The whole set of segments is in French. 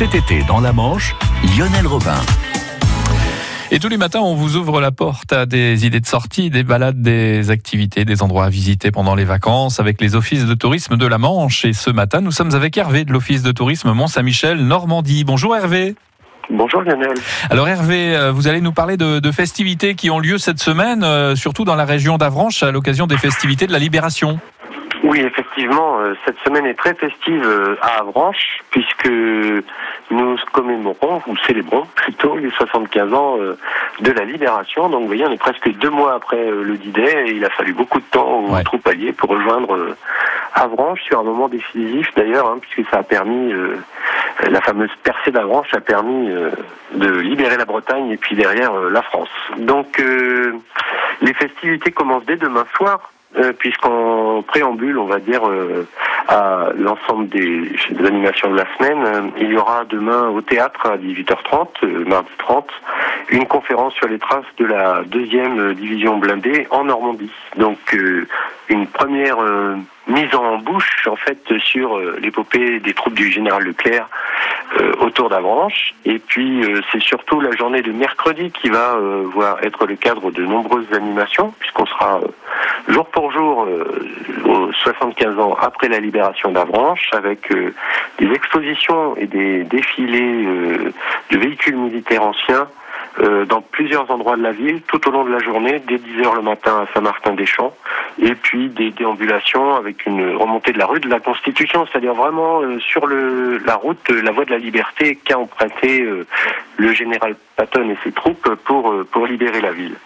Cet été, dans la Manche, Lionel Robin. Et tous les matins, on vous ouvre la porte à des idées de sortie, des balades, des activités, des endroits à visiter pendant les vacances avec les offices de tourisme de la Manche. Et ce matin, nous sommes avec Hervé de l'office de tourisme Mont-Saint-Michel, Normandie. Bonjour Hervé. Bonjour Lionel. Alors Hervé, euh, vous allez nous parler de, de festivités qui ont lieu cette semaine, euh, surtout dans la région d'Avranches, à l'occasion des festivités de la Libération. Oui, effectivement, euh, cette semaine est très festive euh, à Avranches, puisque nous commémorons, ou célébrons plutôt, les 75 ans euh, de la libération. Donc vous voyez, on est presque deux mois après le D-Day, et il a fallu beaucoup de temps aux Ouais. troupes alliées pour rejoindre Avranches, sur un moment décisif d'ailleurs, hein, puisque ça a permis, euh, la fameuse percée d'Avranches a permis euh, de libérer la Bretagne et puis derrière euh, la France. Donc euh, les festivités commencent dès demain soir, euh, puisqu'en préambule, on va dire, euh, à l'ensemble des, animations de la semaine, euh, il y aura demain au théâtre à 18h30, euh, mardi 30, une conférence sur les traces de la deuxième division blindée en Normandie. Donc une première mise en bouche en fait sur l'épopée des troupes du général Leclerc autour d'Avranches. Et puis euh, c'est surtout la journée de mercredi qui va voir être le cadre de nombreuses animations, puisqu'on sera jour pour jour euh, aux 75 ans après la libération d'Avranches, avec euh, des expositions et des défilés euh, de véhicules militaires anciens euh, dans plusieurs endroits de la ville, tout au long de la journée, dès 10h le matin à Saint-Martin-des-Champs, et puis des déambulations avec une remontée de la rue de la Constitution, c'est-à-dire vraiment euh, sur la route, euh, la voie de la liberté qu'a emprunté euh, le général Patton et ses troupes euh, pour libérer la ville.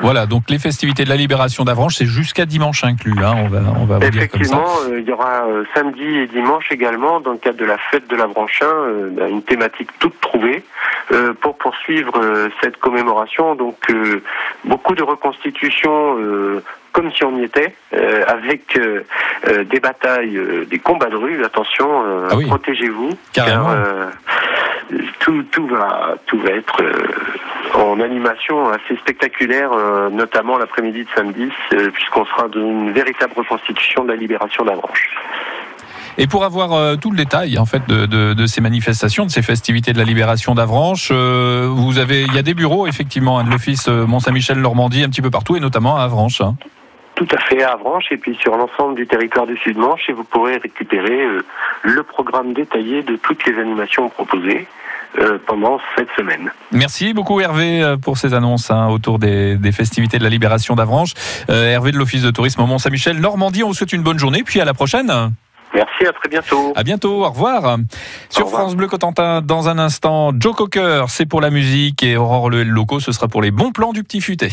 Voilà, donc les festivités de la Libération d'Avranches, c'est jusqu'à dimanche inclus, hein, on va, on va vous dire comme ça. Effectivement, euh, il y aura euh, samedi et dimanche également, dans le cadre de la fête de la Branchin, euh, ben, une thématique toute trouvée pour poursuivre cette commémoration. Donc, beaucoup de reconstitutions, comme si on y était, euh, avec euh, euh, des batailles, des combats de rue. Attention, Ah oui. protégez-vous, Carrément. car tout, tout va, tout va être euh, en animation assez spectaculaire, euh, notamment l'après-midi de samedi, euh, puisqu'on sera dans une véritable reconstitution de la libération d'Avranches. Et pour avoir tout le détail en fait de, de, de ces manifestations, de ces festivités de la Libération d'Avranches, vous avez, il y a des bureaux effectivement hein, de l'office Mont-Saint-Michel Normandie un petit peu partout et notamment à Avranches. hein. Tout à fait à Avranches et puis sur l'ensemble du territoire du Sud-Manche et vous pourrez récupérer euh, le programme détaillé de toutes les animations proposées euh, pendant cette semaine. Merci beaucoup Hervé euh, pour ces annonces hein, autour des, des festivités de la Libération d'Avranches. Euh, Hervé de l'office de tourisme Mont-Saint-Michel Normandie, on vous souhaite une bonne journée puis à la prochaine. Merci, à très bientôt. À bientôt, au revoir. Sur revoir. France Bleu Cotentin, dans un instant, Joe Cocker, c'est pour la musique et Aurore Le Loco, ce sera pour les bons plans du petit futé.